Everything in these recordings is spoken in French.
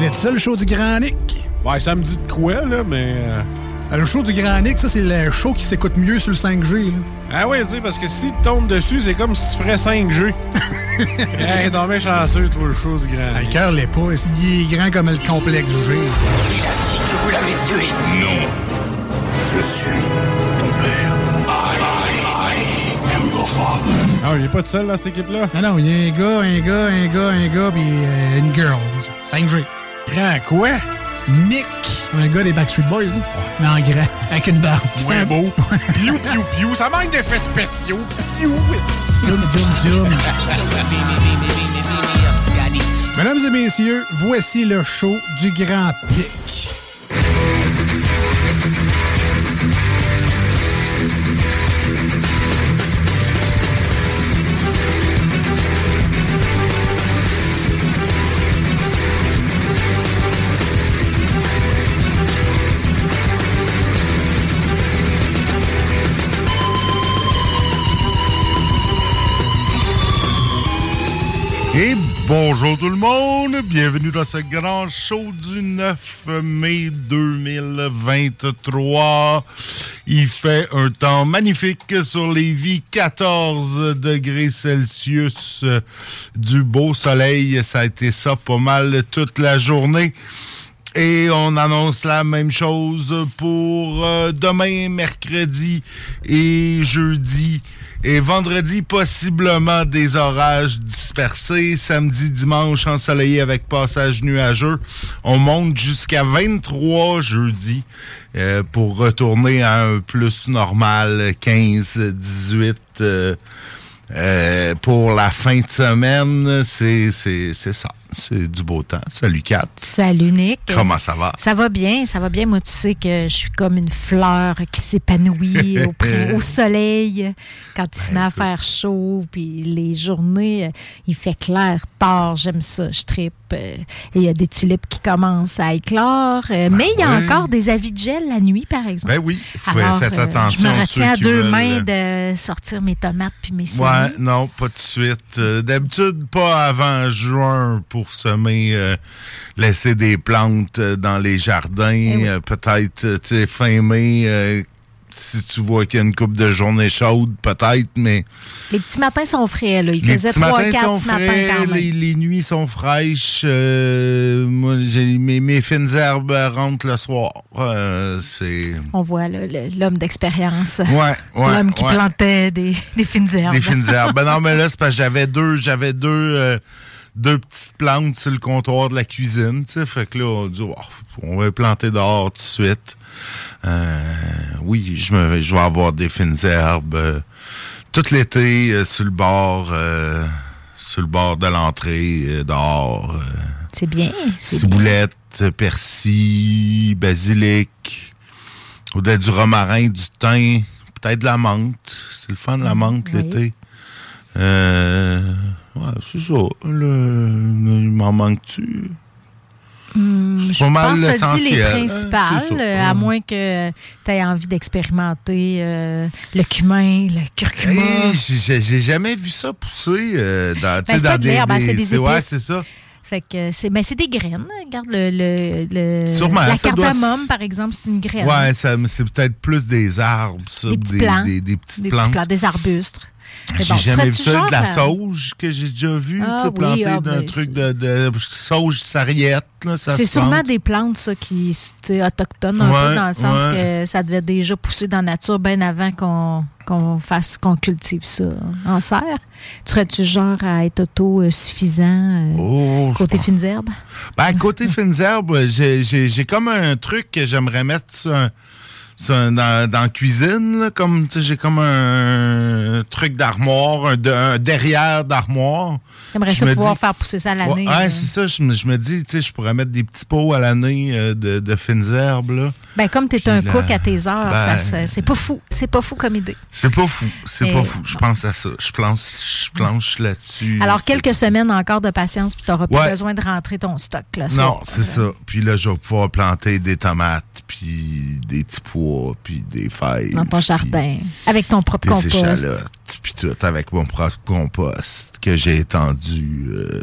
connais ça le show du Grand Nick? Ouais, ça me dit de quoi, là, mais. euh, Euh, Le show du Grand Nick, ça c'est le show qui s'écoute mieux sur le 5G. là. Ah ouais, tu sais, parce que si tu tombes dessus, c'est comme si tu ferais 5G. hey, t'es bien chanceux, toi, le show du grand. Ah, Le cœur l'est pas, il est grand comme le complexe G. Vous l'avez tué Non. Je suis ton père. I, I, I am your father. Ah, il est pas tout seul dans cette équipe-là? Non, non, il y a un gars, un gars, un gars, un gars, puis euh, une girl. 5G. Grand quoi? Nick, un gars des Backstreet Boys, là. mais en grand, avec une barbe. Ouais, beau. Piou, piou, piou. Ça manque d'effets spéciaux. Piou. Zoom, zoom, zoom. Mesdames et messieurs, voici le show du Grand Pic. Et bonjour tout le monde, bienvenue dans ce grand show du 9 mai 2023. Il fait un temps magnifique sur les vies, 14 degrés Celsius, du beau soleil, ça a été ça pas mal toute la journée. Et on annonce la même chose pour euh, demain, mercredi et jeudi. Et vendredi, possiblement des orages dispersés. Samedi, dimanche, ensoleillé avec passage nuageux. On monte jusqu'à 23 jeudi euh, pour retourner à un plus normal 15, 18 euh, euh, pour la fin de semaine. C'est ça. C'est du beau temps. Salut Kat. Salut Nick. Comment ça va? Ça va bien, ça va bien. Moi, tu sais que je suis comme une fleur qui s'épanouit au, soleil quand il se met à faire chaud. Puis les journées, euh, il fait clair tard. J'aime ça, je tripe. Euh, Il y a des tulipes qui commencent à éclore. Euh, mais il y a oui. encore des avis de gel la nuit, par exemple. Ben oui, faut- Alors, faites attention. je me retiens à deux mains de sortir mes tomates puis mes semis. Ouais, non, pas de suite. D'habitude, pas avant juin pour semer, euh, laisser des plantes euh, dans les jardins. Eh oui. Euh, Peut-être, tu sais, fin mai, euh, si tu vois qu'il y a une coupe de journées chaudes, peut-être, mais Les petits matins sont frais. Là. Il les faisait petits 3 matins 4 sont ce matin frais, quand même. les, les nuits sont fraîches. euh, moi, mes, mes fines herbes rentrent le soir. Euh, c'est On voit l'homme d'expérience. Ouais, ouais, L'homme qui ouais. plantait des, des fines herbes. Des fines herbes. Ben non, mais là, c'est parce que j'avais deux, j'avais deux, euh, deux petites plantes sur le comptoir de la cuisine, tu sais. Fait que là, on dit, Oh, on va les planter dehors tout de suite. Euh, oui, je, me, je vais avoir des fines herbes euh, tout l'été euh, sur le bord, euh, sur le bord de l'entrée, euh, dehors. euh, C'est bien. c'est bien. ciboulette, persil, basilic, au-delà du romarin, du thym, peut-être de la menthe. C'est le fun de la menthe oui. l'été. Euh, ouais, c'est ça. Le- il m'en manque-tu? Hum, je pense que tu dit les principales, ça. euh, à moins que tu aies envie d'expérimenter euh, le cumin, le curcuma. Hey, j'ai- jamais vu ça pousser euh, dans, Ben, dans de des, hein, c'est des- des Ouais, épices. c'est ça. Fait que c'est ben, c'est des graines. Regarde le, le, le- Sûrement, la doit cardamome, s- par exemple, c'est une graine. Ouais, ça- c'est peut-être plus des arbres, ça. Des petits plants. Des, des petites des plantes. petits plants, des arbustes. J'ai bon, jamais vu ça, genre de la à- sauge que j'ai déjà vu, Ah oui, planté ah, d'un ben, truc de, de sauge sarriette. C'est sûrement des plantes, ça, qui autochtones un Ouais, peu, dans le sens ouais. que ça devait déjà pousser dans la nature bien avant qu'on qu'on fasse, qu'on cultive ça en serre. Tu serais-tu genre à être autosuffisant Oh, je côté fines herbes? Ben, côté fines herbes, j'ai- comme un truc que j'aimerais mettre sur un- dans, dans la cuisine. là, comme, j'ai comme un truc d'armoire, un, de- un derrière d'armoire. J'aimerais ça pouvoir dis- faire pousser ça à l'année. ouais, c'est ça. Je me, je me dis, tu sais, je pourrais mettre des petits pots à l'année euh, de, de fines herbes. là. Ben, comme tu es Puis un la- cook à tes heures, Ben- c'est pas fou. C'est pas fou comme idée. C'est pas fou. C'est pas fou. Je pense à ça. Je planche, je planche là-dessus. Alors, quelques semaines encore de patience, puis tu n'auras Ouais. besoin de rentrer ton stock. Là, Non, c'est ça. Puis là, je vais pouvoir planter des tomates, puis des petits pois, puis des feuilles. Dans ton jardin, avec ton propre des compost. échalotes, puis tout, avec mon propre compost que j'ai étendu euh,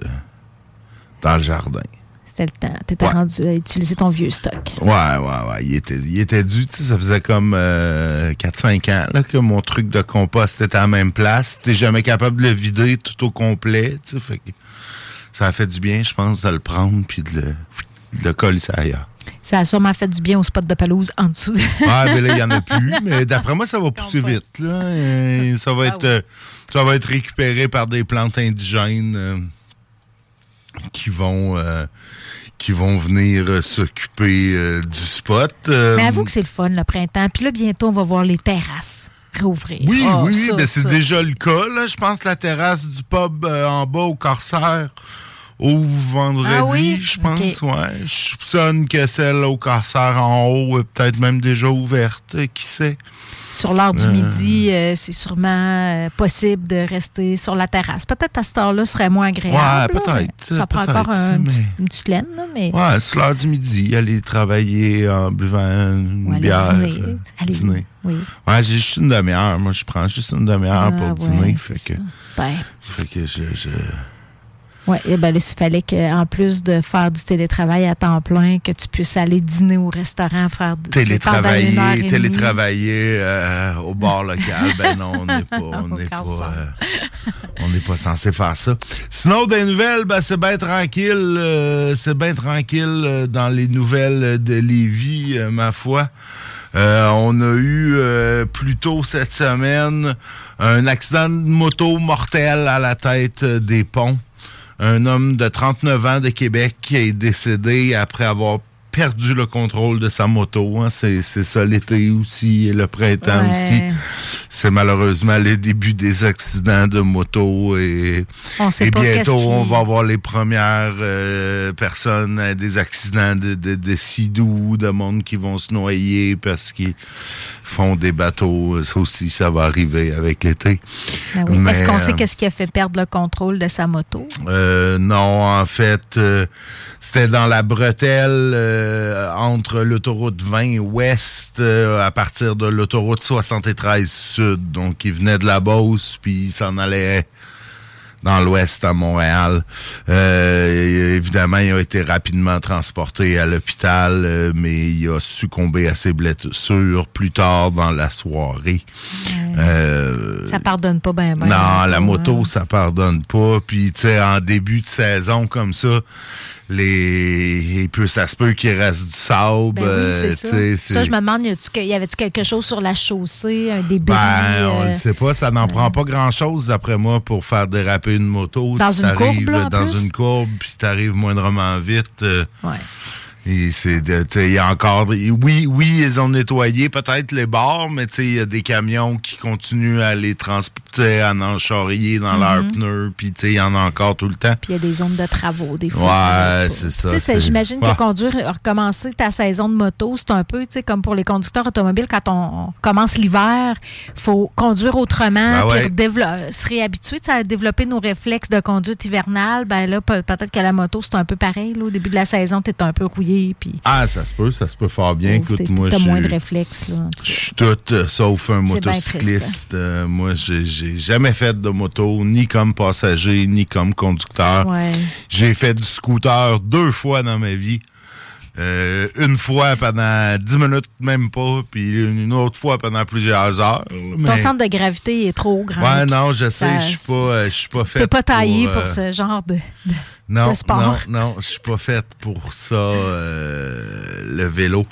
dans le jardin. C'était le temps. Tu étais Ouais. rendu à utiliser ton vieux stock. Ouais, ouais, ouais. Il était, il était dû, tu sais, ça faisait comme euh, 4-5 ans là, que mon truc de compost était à la même place. T'es jamais capable de le vider tout au complet, tu sais, fait que ça a fait du bien, je pense, de le prendre puis de le, de le coller ça ailleurs. Ça a sûrement fait du bien au spot de pelouse en dessous. Ah, mais là, il n'y en a plus. Mais d'après moi, ça va pousser vite. Là. Et ça, Ah va être, euh, ça va être récupéré par des plantes indigènes euh, qui vont euh, qui vont venir euh, s'occuper euh, du spot. Euh, Mais avoue que c'est le fun, le printemps. Puis là, bientôt, on va voir les terrasses réouvrir. Oui, Ah, oui, ça, mais c'est déjà le cas. Là. Je pense que la terrasse du pub en bas au Corsaire ouvre vendredi, Ah oui? je pense. Ouais. Je soupçonne que celle au Corsaire en haut est peut-être même déjà ouverte. euh, Qui sait? Sur l'heure du Euh. midi, euh, c'est sûrement euh, possible de rester sur la terrasse. Peut-être à cette heure-là, ce serait moins agréable. Ouais, peut-être, Ça prend encore un mais- une petite laine, là, mais Ouais, c'est l'heure du midi, aller travailler en buvant une bière. dîner. dîner. oui. Ouais, j'ai juste une demi-heure. Moi, je prends juste une demi-heure Ah, pour ouais, dîner. Fait que, Ben, fait que je, je- ouais, et ben s'il fallait qu'en plus de faire du télétravail à temps plein, que tu puisses aller dîner au restaurant, faire du télétravailler, télétravailler euh, au bar local. ben non, on n'est pas, on Au n'est pas, euh, on n'est pas censé faire ça. Sinon, des nouvelles, ben, c'est bien tranquille. euh, c'est bien tranquille dans les nouvelles de Lévis, ma foi. Euh, on a eu euh, plus tôt cette semaine un accident de moto mortel à la tête des ponts. Un homme de 39 ans de Québec qui est décédé après avoir perdu le contrôle de sa moto. hein. C'est ça l'été aussi et le printemps Ouais. aussi. C'est malheureusement le début des accidents de moto et, On sait et pas bientôt on va avoir les premières euh, personnes à des accidents de, de, de sidou, de monde qui vont se noyer parce qu'ils font des bateaux. Ça aussi, ça va arriver avec l'été. Ben oui. Est-ce qu'on sait euh, qu'est-ce qui a fait perdre le contrôle de sa moto? euh, non, en fait, euh, c'était dans la bretelle euh, entre l'autoroute 20 ouest euh, à partir de l'autoroute 73 sud. Donc, il venait de la Beauce, puis il s'en allait dans l'ouest à Montréal. Euh, évidemment, il a été rapidement transporté à l'hôpital, euh, mais il a succombé à ses blessures plus tard dans la soirée. Euh, Ça pardonne pas bien. Ben, non, la hein. moto, ça pardonne pas. Puis, tu sais, en début de saison comme ça, les... et puis, ça se peut qu'il reste du sable. Ben oui, euh, ça. Ça, je me demande, y avait-tu quelque chose sur la chaussée, un débris? Ben, on euh, le sait pas. Ça n'en prend pas grand-chose, d'après moi, pour faire déraper une moto. Dans Si une courbe, là, en Dans plus? une courbe, puis t'arrives moindrement vite. euh, Ouais. Il y a encore oui oui ils ont nettoyé peut-être les bords mais il y a des camions qui continuent à les transporter à en charrier dans leurs Mhm. pneus puis il y en a encore tout le temps Puis il y a des zones de travaux, des fois. Ouais, c'est ça, j'imagine Ouais. que conduire, recommencer ta saison de moto, c'est un peu, comme pour les conducteurs automobiles, quand on commence l'hiver, il faut conduire autrement, Ben puis se réhabituer à développer nos réflexes de conduite hivernale. Ben là, pe- peut-être que la moto, c'est un peu pareil. Là, au début de la saison, tu es un peu rouillé, puis ah ça se peut ça se peut fort bien écoute moi je moins de suis- réflexes. Je suis tout euh, sauf un motocycliste Euh, moi j'ai jamais fait de moto ni comme passager ni comme conducteur Ouais. j'ai fait du scooter deux fois dans ma vie Euh, une fois pendant 10 minutes, même pas, puis une autre fois pendant plusieurs heures. Ton centre de gravité est trop grand. Ouais, non, je sais, je suis pas, je suis pas fait. T'es pas taillé pour, euh, ce genre de- non, de sport? non, non, je suis pas faite pour ça, euh, le vélo.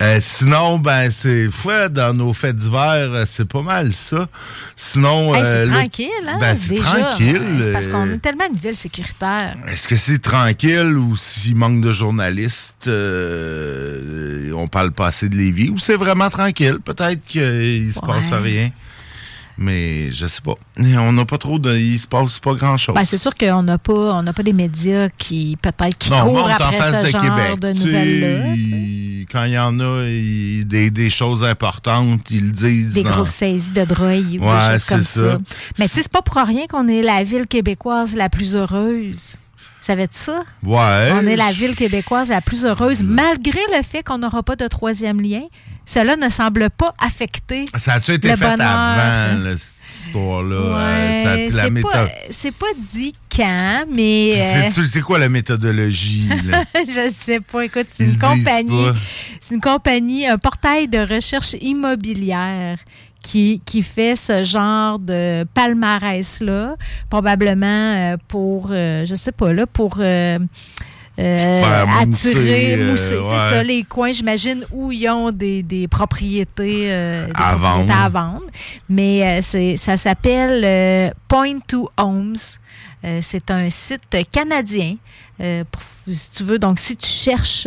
Euh, sinon, ben, c'est ouais, dans nos fêtes d'hiver, euh, c'est pas mal ça. Sinon, Hey, c'est le- tranquille, hein? Ben, c'est tranquille. C'est parce qu'on est tellement une ville sécuritaire. Est-ce que c'est tranquille ou s'il manque de journalistes, on parle pas assez de Lévis, ou c'est vraiment tranquille? Peut-être qu'il se passe Ouais. rien. Mais je sais pas. On n'a pas trop de. Il se passe pas grand-chose. Ben, c'est sûr qu'on n'a pas, on n'a pas des médias qui, peut-être, qui Non, courent en après face ce de genre Québec. de nouvelles-là. il- Quand il y en a il- des, des choses importantes, ils le disent. Des dans- grosses saisies de drogue ou Ouais, des choses comme ça. ça. Mais tu sais, c'est pas pour rien qu'on est la ville québécoise la plus heureuse. Savais-tu ça? Ouais. On est la ville québécoise la plus heureuse, malgré le fait qu'on n'aura pas de troisième lien. Cela ne semble pas affecter Ça a-tu été le fait bonheur? avant, là, cette histoire-là? Euh, a- Ouais, c'est méthode. pas, c'est pas dit quand, mais euh, C'est- quoi la méthodologie? là? je sais pas. Écoute, c'est une compagnie, c'est une compagnie, un portail de recherche immobilière qui, qui fait ce genre de palmarès-là, probablement euh, pour, euh, je sais pas, là, pour euh, mousser, attirer, euh, mousser, c'est ouais. ça, les coins, j'imagine, où ils ont des, des propriétés, euh, des À propriétés vendre. à vendre. Mais c'est, ça s'appelle Point to Homes. C'est un site canadien. Pour- si tu veux, donc si tu cherches,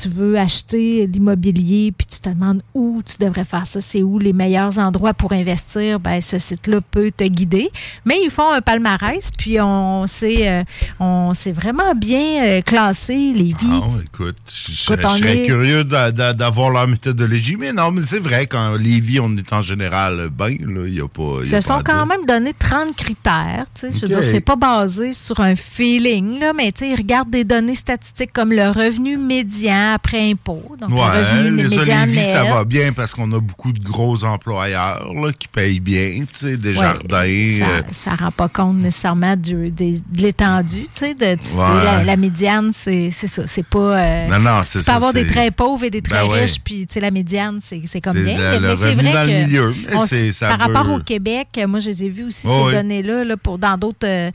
tu veux acheter de l'immobilier, puis tu te demandes où tu devrais faire ça, c'est où les meilleurs endroits pour investir, ben ce site-là peut te guider. Mais ils font un palmarès, puis on s'est, euh, on s'est vraiment bien euh, classé, les vies. Ah, écoute, je, serais est- curieux d'a- d'a- d'avoir leur méthodologie, mais non, mais c'est vrai, quand Lévis, on est en général bien, là, il n'y a pas. Ils y a se sont quand dire. même donné 30 critères. tu sais. Je veux dire, c'est pas basé sur un feeling, là, mais tu sais, ils regardent des données statistiques comme le revenu médian après impôt. Donc, le Ouais, revenu les ça va bien parce qu'on a beaucoup de gros employeurs là, qui payent bien, tu sais, des Ouais, jardins. euh, Ça, ça rend pas compte nécessairement du- de l'étendue, tu sais. de- tu sais, la, la médiane, c'est ça. C'est pas. euh, Non, non, tu c'est peux ça, avoir des très pauvres et des très Ben riches, puis tu sais, la médiane, c'est comme bien. le- Mais c'est vrai dans le que milieu, on- ça par veut- rapport au Québec, moi, je les ai vus aussi, Oh, ces oui. données-là, là, pour, dans d'autres. euh,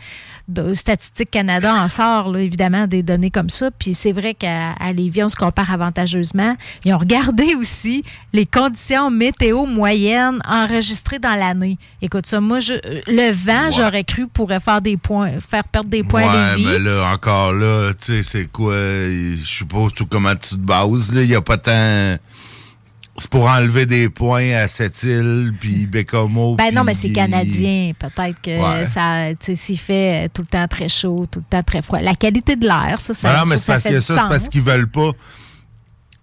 Statistique Canada en sort, là, évidemment, des données comme ça. Puis c'est vrai qu'à Lévis, on se compare avantageusement. Ils ont regardé aussi les conditions météo moyennes enregistrées dans l'année. Écoute ça, moi, je, le vent, j'aurais cru, pourrait faire des points, faire perdre des points à Ouais, Lévis. mais là, encore là, tu sais, c'est quoi? Je suppose tout comment tu te bases, là. Il n'y a pas tant. C'est pour enlever des points à cette île, puis Bécomo. Ben non, mais c'est canadien. Peut-être que Ouais. ça, tu sais, s'il fait tout le temps très chaud, tout le temps très froid. La qualité de l'air, ça, ça, Ben non, mais c'est parce fait que ça, c'est parce qu'ils veulent pas.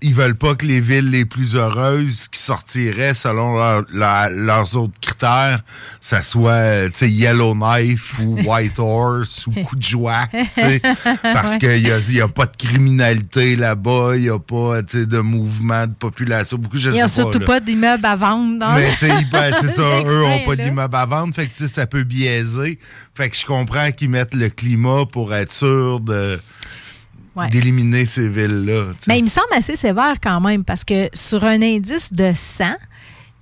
Ils veulent pas que les villes les plus heureuses qui sortiraient selon leur- leur- leurs autres critères, ça soit tu sais, Yellowknife ou White Horse ou Coup de joie. tu sais, Parce Ouais. qu'il n'y a, il y a pas de criminalité là-bas, il n'y a pas tu sais, de mouvement de population. Beaucoup, je sais n'ont pas, surtout pas d'immeubles à vendre. dans- Mais tu sais, ils- ben, c'est ça, eux n'ont pas là. d'immeuble à vendre, fait que tu sais, ça peut biaiser. Fait que je comprends qu'ils mettent le climat pour être sûr de Ouais. d'éliminer ces villes-là. Mais il me semble assez sévère quand même parce que sur un indice de 100,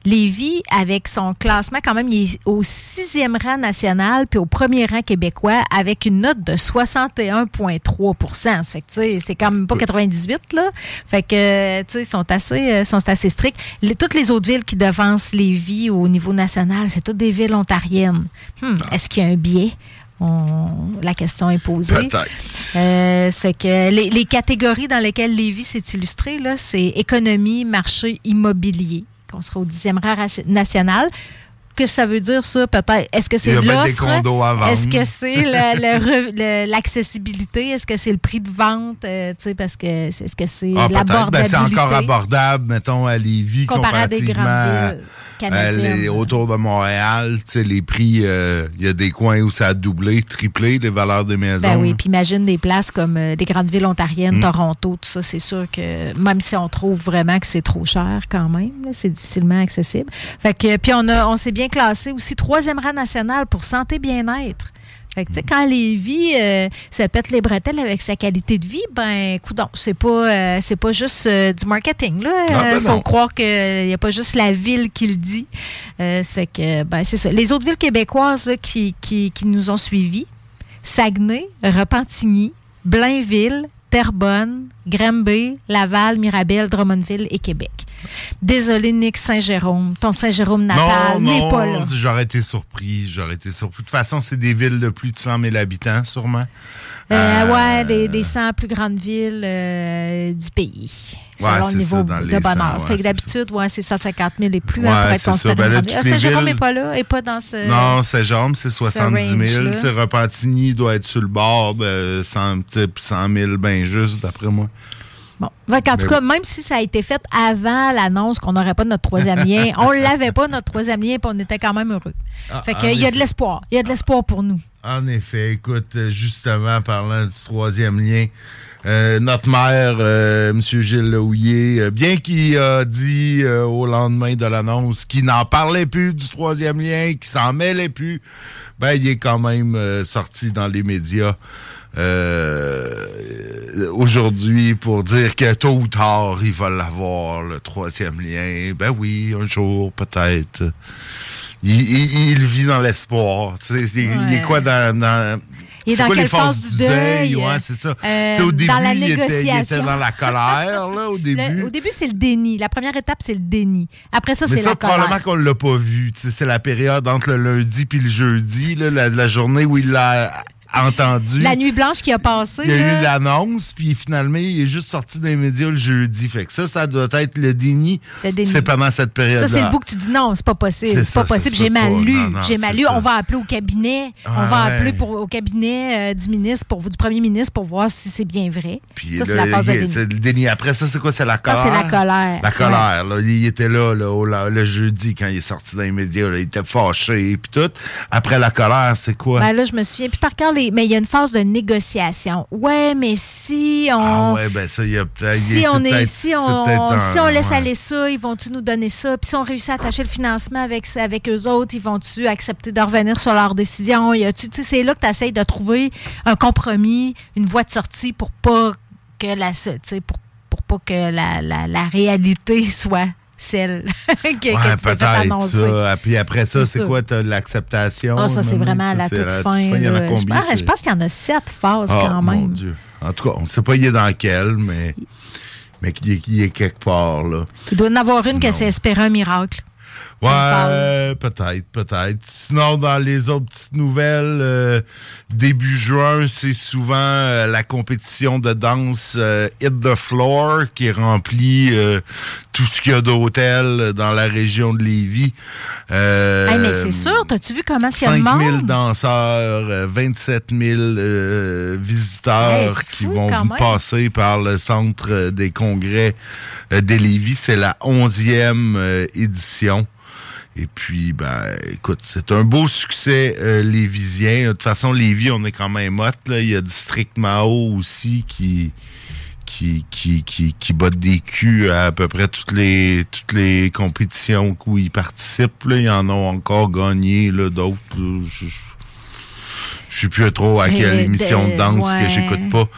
Lévis, avec son classement, quand même, il est au sixième rang national puis au premier rang québécois avec une note de 61,3% Ça fait que, tu sais, c'est quand même pas 98, là. Fait que, tu sais, ils sont assez, euh, sont assez stricts. Les- toutes les autres villes qui devancent Lévis au niveau national, c'est toutes des villes ontariennes. Hmm, Est-ce qu'il y a un biais? On- La question est posée. Peut-être. Euh, ça fait que les, les catégories dans lesquelles Lévis s'est illustré, là, c'est économie, marché, immobilier, qu'on sera au 10e rang raci- national. Qu'est-ce que ça veut dire, ça, peut-être? Est-ce que c'est l'offre? Est-ce que c'est l'accessibilité? Est-ce que c'est le prix de vente? Euh, tu sais, parce que est-ce que c'est Ah, peut-être. Ben, l'abordabilité? c'est encore abordable, mettons, à Lévis, Comparé à des comparativement grandes villes à les- autour de Montréal. Tu sais, les prix, euh, il y a des coins où ça a doublé, triplé, les valeurs des maisons. Ben oui, puis imagine des places comme euh, des grandes villes ontariennes, Mm. Toronto, tout ça, c'est sûr que même si on trouve vraiment que c'est trop cher quand même, c'est difficilement accessible. Fait que puis on a on s'est bien classé aussi troisième rang national pour santé bien-être. Fait que, sais, quand Lévis euh, se pète les bretelles avec sa qualité de vie, ben, écoute, c'est pas, euh, c'est pas juste euh, du marketing. Là. Ah, ben Euh, faut non. croire qu'il n'y a pas juste la ville qui le dit. Fait que, ben, c'est ça. Les autres villes québécoises là, qui, qui, qui nous ont suivis, Saguenay, Repentigny, Blainville, Terrebonne, Granby, Laval, Mirabel, Drummondville et Québec. Désolé, Nick Saint-Jérôme. Ton Saint-Jérôme natal n'est pas là. j'aurais été surpris. J'aurais été surpris. De toute façon, c'est des villes de plus de 100 000 habitants, sûrement. Euh, Euh, ouais, des, des 100 plus grandes villes euh, du pays. Selon le niveau ça, dans de les 100, bonheur. ouais, fait que d'habitude, ouais, c'est 150 000 et plus Ouais, hein, pour être Ben là, Ah, Saint-Jérôme villes- n'est pas là, n'est pas dans ce... Non, Saint-Jérôme, c'est 70 000. range-là. Tu sais, Repentigny doit être sur le bord de 100, type 100 000, ben juste, d'après moi. Bon. Qu'en tout cas, même si ça a été fait avant l'annonce qu'on n'aurait pas notre troisième lien, on l'avait pas, notre troisième lien, puis on était quand même heureux. Ah, fait en qu'il y a de l'espoir. Il y a de l'espoir pour nous. En effet, écoute, euh, justement, parlant du troisième lien, euh, notre maire, euh, M. Gilles Lehouillier, euh, bien qu'il a dit au lendemain de l'annonce qu'il n'en parlait plus du troisième lien, qu'il s'en mêlait plus, ben, il est quand même sorti dans les médias euh, aujourd'hui pour dire que tôt ou tard, il va l'avoir, le troisième lien. Ben oui, un jour, peut-être. Il, il- il vit dans l'espoir. Il est quoi dans... dans Il est c'est dans quoi les quelle phase du deuil? Ouais, c'est ça. Euh, au début, dans la il, était, il était négociation. dans la colère, là, au début. Le- au début, c'est le déni. La première étape, c'est le déni. Après ça, c'est la colère. probablement qu'on l'a pas vu. C'est la période entre le lundi puis le jeudi, là, la, la journée où il l'a entendu. La nuit blanche qui a passé. Il y a là. eu l'annonce, puis finalement, il est juste sorti des médias le jeudi. Fait que ça, ça doit être le déni. Le déni. C'est pendant cette période-là. Ça, c'est le bout que tu dis non, c'est pas possible. C'est pas ça, possible. J'ai mal lu. J'ai mal lu. ça. On va appeler au cabinet. on va ouais. appeler pour, au cabinet euh, du ministre, pour, du premier ministre, pour voir si c'est bien vrai. Puis ça, c'est la phase de déni. le déni. Après ça, c'est quoi? C'est la colère? c'est la colère? La colère. Là, il était là, là, au- là, le jeudi quand il est sorti dans les médias. là, il était fâché et puis tout. Après la colère, c'est quoi? Ben là, je me souviens plus par cœur, les... mais il y a une phase de négociation. Ouais, mais si on. ah ouais, ben ça, il y a peut-être... Si on, est, si on, peut-être un- si on laisse ouais. aller ça, ils vont-tu nous donner ça? Puis si on réussit à attacher le financement avec, avec eux autres, ils vont-tu accepter de revenir sur leur décision? C'est là que tu essaies de trouver un compromis, une voie de sortie pour pas que la, pour, pour pas que la, la, la réalité soit celle que, Ouais, peut-être ça. Puis après ça, C'est quoi? L'acceptation? Ah, ça, c'est vraiment à ça, la toute fin. Il y en a là. Je pense- qu'il y en a sept phases Ah, quand mon même. Dieu. En tout cas, on ne sait pas il est dans quel, mais, mais qu'il est, qu'il est quelque part, là. Il doit y en avoir une que c'est espérer un miracle. Ouais, peut-être, peut-être. Sinon, dans les autres petites nouvelles, euh, début juin, c'est souvent euh, la compétition de danse euh, Hit the Floor qui remplit euh, tout ce qu'il y a d'hôtels dans la région de Lévis. Euh, Hey, mais c'est sûr, t'as-tu vu comment a le 5 000 monde? danseurs, euh, 27 000 euh, visiteurs Hey, c'est qui fou, vont vous même. passer par le centre euh, des congrès euh, de Lévis. C'est la 11e euh, édition. Et puis, ben, écoute, c'est un beau succès euh, lévisien. De toute façon, Lévis, on est quand même hot. Là. Il y a District Mao aussi qui qui, qui, qui, qui botte des culs à, à peu près toutes les toutes les compétitions où ils participent. Là. Ils en ont encore gagné d'autres. Je, je- je sais plus trop à quelle Euh, émission de de- danse ouais. que j'écoute pas.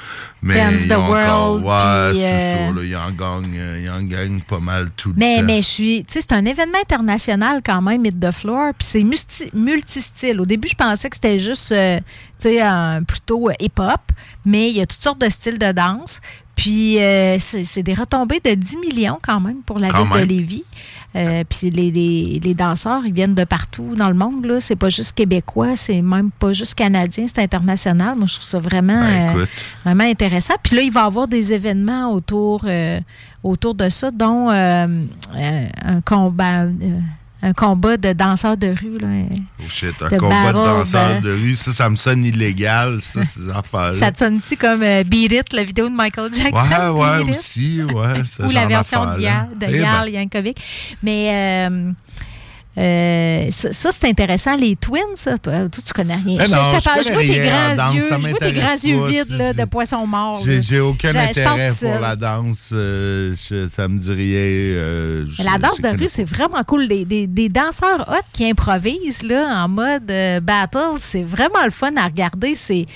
Mais Dance the encore, World, ouais, c'est euh, ils en gagnent, euh, en pas mal tout le temps. mais je suis. Tu sais, c'est un événement international quand même, Hit the Floor. Puis c'est multi- multistyle. Au début, je pensais que c'était juste, euh, tu sais, plutôt hip-hop. Mais il y a toutes sortes de styles de danse. Puis c'est c'est des retombées de 10 millions quand même pour la Quand ville même. de Lévis. Euh, puis les, les, les danseurs, ils viennent de partout dans le monde. là. C'est pas juste québécois, c'est même pas juste canadien, c'est international. Moi, je trouve ça vraiment, Ben, euh, vraiment intéressant. Puis là, il va y avoir des événements autour, euh, autour de ça, dont euh, euh, un combat. Un combat de danseurs de rue. Là. Oh shit, un de combat de danseurs de rue, ça, ça me sonne illégal, ça, ces affaires-là. Ça te sonne-tu comme euh, Beat It, la vidéo de Michael Jackson? Ouais, ouais, aussi, ouais. Ou la version de Eh ben, Yarl Yankovic. Mais euh, Euh, ça, ça, c'est intéressant. Les twins, ça, toi, tu connais rien. Je, non, je te je parle- je vois connais tes grands yeux. Je vois tes grands yeux vides là, de poisson mort. J'ai aucun intérêt pour la danse. euh, ça me dit rien. euh, la danse de rue, c'est vraiment cool. Des, des- des danseurs hot qui improvisent là, en mode battle, c'est vraiment le fun à regarder. C'est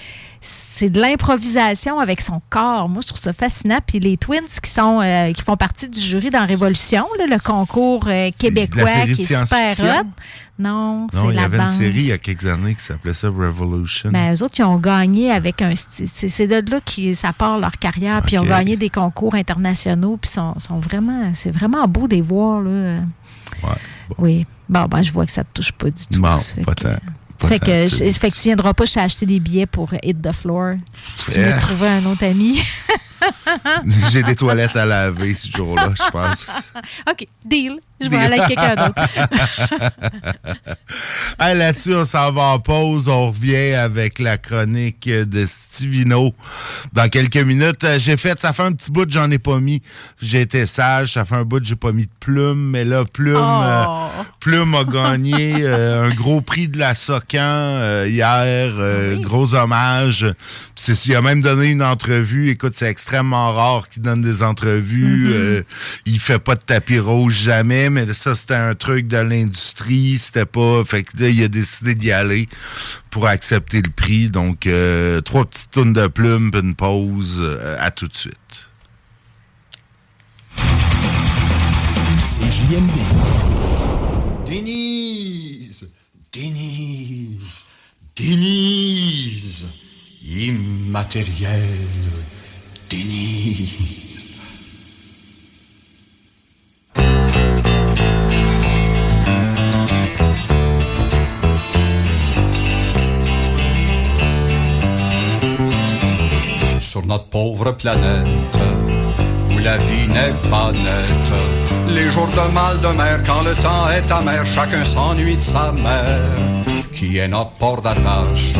c'est de l'improvisation avec son corps. Moi, je trouve ça fascinant. Puis les Twins qui sont euh, qui font partie du jury dans Révolution, là, le concours euh, québécois La qui est super hot. Non, Non, c'est il y la avait une série il y a quelques années qui s'appelait ça Revolution. Ben, eux autres, ils ont gagné avec un style. C'est de là que ça part leur carrière. Puis ils ont gagné des concours internationaux. Puis sont, sont vraiment. C'est vraiment beau de les voir. Là. Oui. Bon, ben, je vois que ça te touche pas du tout. Bon, pas que- Fait que, je- fait que tu viendras pas acheter des billets pour Hit the Floor. Tu me trouver un autre ami. J'ai des toilettes à laver ce jour-là, je pense. OK, deal. Je vais aller avec quelqu'un d'autre. Hey, Là-dessus, on s'en va en pause. On revient avec la chronique de Stivino dans quelques minutes. Euh, J'ai fait, ça fait un petit bout, j'en ai pas mis. J'ai été sage, ça fait un bout, j'ai pas mis de plume. Mais là, plume, Oh. euh, plume a gagné euh, un gros prix de la Socan euh, hier. Gros hommage. Il a même donné une entrevue. Écoute, c'est extrêmement rare qu'il donne des entrevues. Mhm. Euh, il fait pas de tapis rouge jamais, mais ça, c'était un truc de l'industrie. C'était pas. Fait que là, il a décidé d'y aller pour accepter le prix. Donc, euh, trois petites tonnes de plumes, puis une pause. Euh, à tout de suite. CJMD. Denise, Denise, Denise, immatériel, Denise. Sur notre pauvre planète, où la vie n'est pas nette, les jours de mal de mer, quand le temps est amer, chacun s'ennuie de sa mère, qui est notre port d'attache,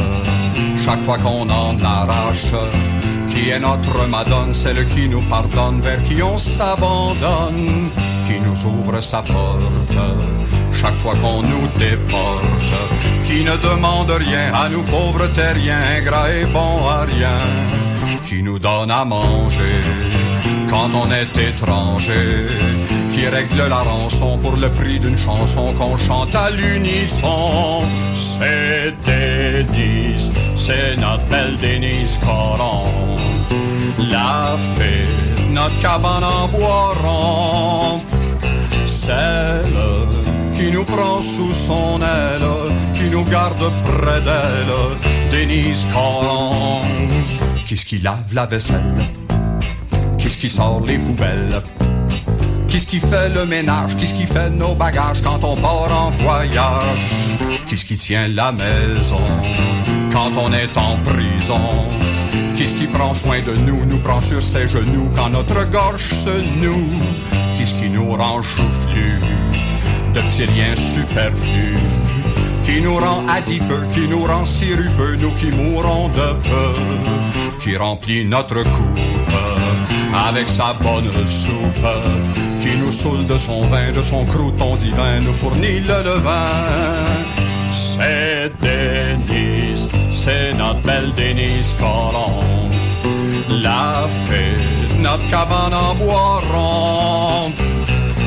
chaque fois qu'on en arrache, qui est notre madone, celle qui nous pardonne, vers qui on s'abandonne, qui nous ouvre sa porte, chaque fois qu'on nous déporte, qui ne demande rien à nous pauvres terriens, ingrats et bons à rien, qui nous donne à manger quand on est étranger, qui règle la rançon pour le prix d'une chanson qu'on chante à l'unisson. C'est Denise, c'est notre belle Denise Coron, la fée, notre cabane en bois celle qui nous prend sous son aile, qui nous garde près d'elle, Denise Coron. Qu'est-ce qui lave la vaisselle? Qu'est-ce qui sort les poubelles? Qu'est-ce qui fait le ménage? Qu'est-ce qui fait nos bagages quand on part en voyage? Qu'est-ce qui tient la maison quand on est en prison? Qu'est-ce qui prend soin de nous, nous prend sur ses genoux quand notre gorge se noue? Qu'est-ce qui nous rend joufflus de petits liens superflus? Qui nous rend adipeux, qui nous rend sirupeux, nous qui mourons de peu, qui remplit notre coupe avec sa bonne soupe, nous saoule de son vin, de son crouton divin, nous fournit le levain. C'est Denise, c'est notre belle Denise Colombe, la fée, notre cabane en bois rond,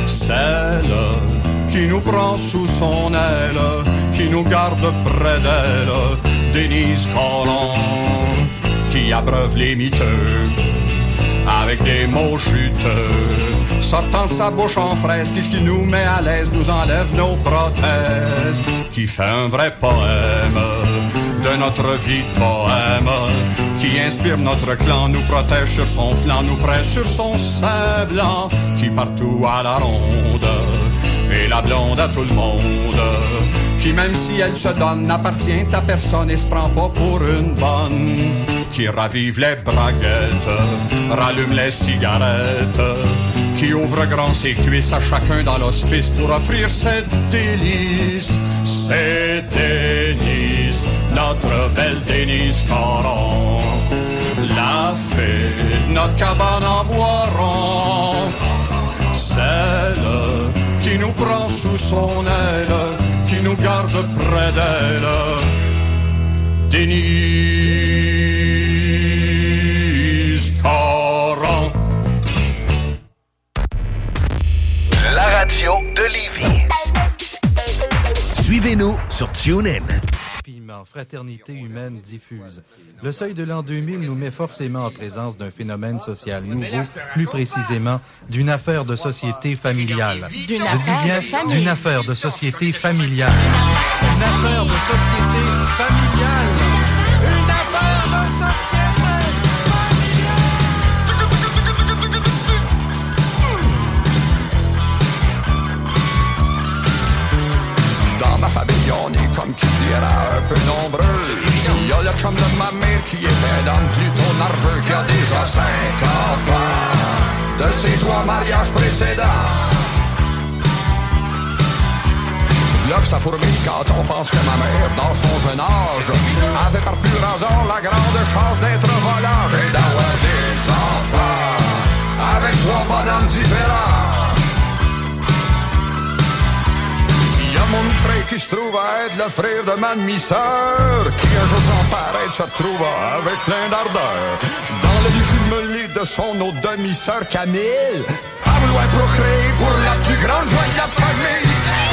celle qui nous prend sous son aile, qui nous garde près d'elle, Denise Collomb, qui abreuve les miteux avec des mots juteux, sortant de sa bouche en fraise, qu'est-ce qui nous met à l'aise, nous enlève nos prothèses, qui fait un vrai poème de notre vie de poème, qui inspire notre clan, nous protège sur son flanc, nous presse sur son sein blanc, qui partout à la ronde et la blonde à tout le monde, qui même si elle se donne n'appartient à personne et se prend pas pour une bonne, qui ravive les braguettes, rallume les cigarettes, qui ouvre grand ses cuisses à chacun dans l'hospice pour offrir ses délices. C'est Denise, notre belle Denise Caron, la fée, de notre cabane en bois rond, celle qui nous prend sous son aile, qui nous garde près d'elle. Denise Caron. La radio de Lévis. Suivez-nous sur TuneIn. Fraternité humaine diffuse. Le seuil de l'an 2000 nous met forcément en présence d'un phénomène social nouveau, plus précisément d'une affaire de société familiale. D'une Je dis affaire bien famille. d'une affaire de société familiale. Une affaire de société familiale. Une affaire Ça fourmille quand on pense que ma mère, dans son jeune âge, avait par pur hasard la grande chance d'être volante. Et d'avoir des enfants avec trois bonhommes différents. Il y a mon frère qui se trouve à être le frère de ma demi-sœur Qui un jour sans paraître se retrouva avec plein d'ardeur. Dans le jumelé de son autre demi-sœur Camille À vouloir procréer pour la plus grande joie de la famille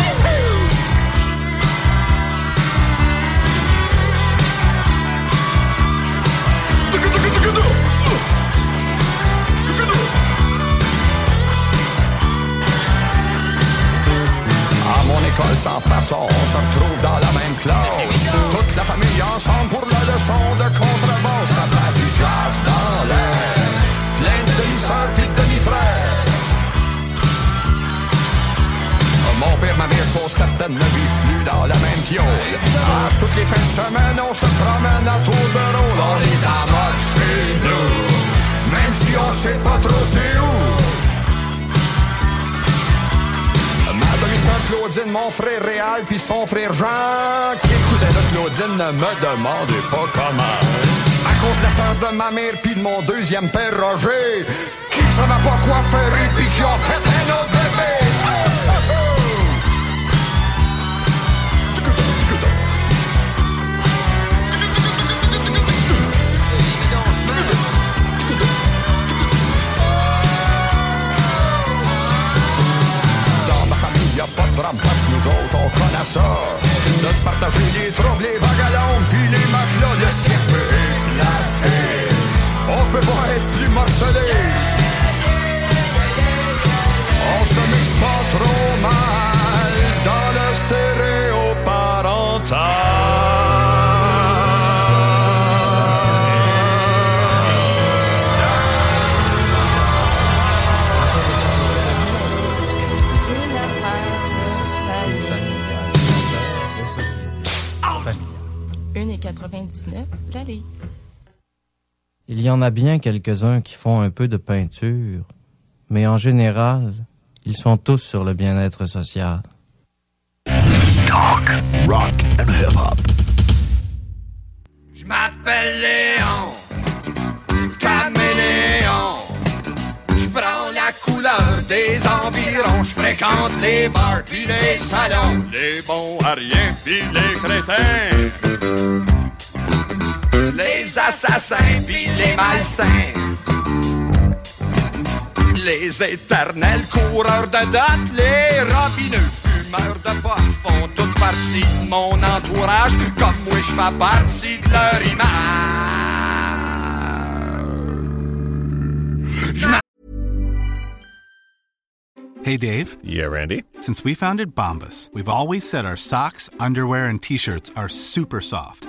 sans façon, on se retrouve dans la même classe. Toute la famille ensemble pour la leçon de contrebasse. Ça fait du jazz dans l'air. Plein de demi-sœurs pis de demi-frères. Mon père, ma mère, chose certaine, ne vivent plus dans la même piole. À toutes les fins de semaine, on se promène à tour de rôle. On est à mode chez nous. Même si on sait pas trop c'est où. Claudine, mon frère Réal, puis son frère Jean, qui est cousin de Claudine, ne me demandez pas comment. À cause de la sœur de ma mère, puis de mon deuxième père Roger, qui savait pas quoi faire, et puis qui ont fait un autre bébé. Autres, on connaît ça. De se partager les troubles, les vagalomes, puis les matelas, le éclater. On peut pas être plus morcelé. On se mixe pas trop mal y en a bien quelques-uns qui font un peu de peinture, mais en général, ils sont tous sur le bien-être social. Talk, rock and hip-hop. Je m'appelle Léon, caméléon. Je prends la couleur des environs. Je fréquente les bars puis les salons. Les bons à rien puis les crétins. Les assassins puis les malsains. Les éternels coureurs de date, les robineux fumeurs de pot font toute partie de mon entourage, comme moi je fais partie de leur image. Hey, Dave. Yeah, Randy? Since we founded Bombus, we've always said our socks, underwear, and t shirts are super soft.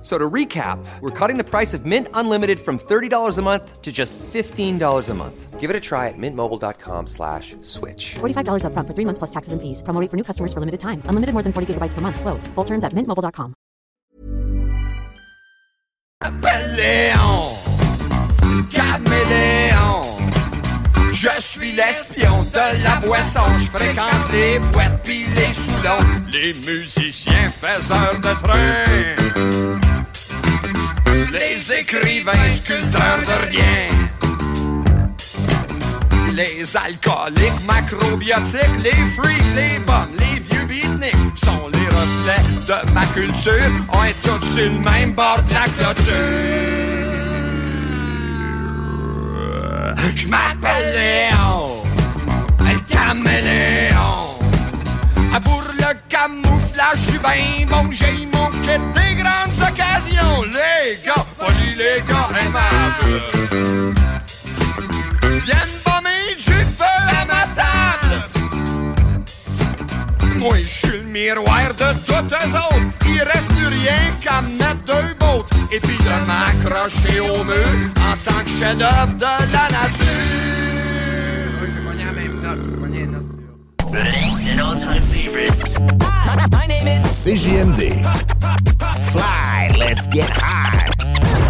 F- So to recap, we're cutting the price of Mint Unlimited from $30 a month to just $15 a month. Give it a try at mintmobile.com slash switch. $45 upfront for three months plus taxes and fees. Promo rate for new customers for limited time. Unlimited more than 40 gigabytes per month. Slows. Full terms at mintmobile.com. Léon, caméléon. Je suis l'espion de la boisson. Je fréquente les boîtes pis les soulons. Les musiciens faiseurs de train. Les écrivains sculpteurs de rien. Les alcooliques macrobiotiques, les freaks, les bombes, les vieux beatniks sont les reflets de ma culture. On est tous sur le même bord de la clôture. Je m'appelle Léon, le caméléon. Pour le camouflage, je suis ben bon, j'ai mon kit des grandes occasions. Les gars, les gars aimables. Viennent bomber du feu à ma table. Moi, je suis le miroir de toutes eux autres. Il reste plus rien qu'à me mettre deux bottes. Et puis de m'accrocher au mur en tant que chef-d'œuvre de la nature. J'ai pogné la même note, j'ai pogné CGMD. Fly, let's get high.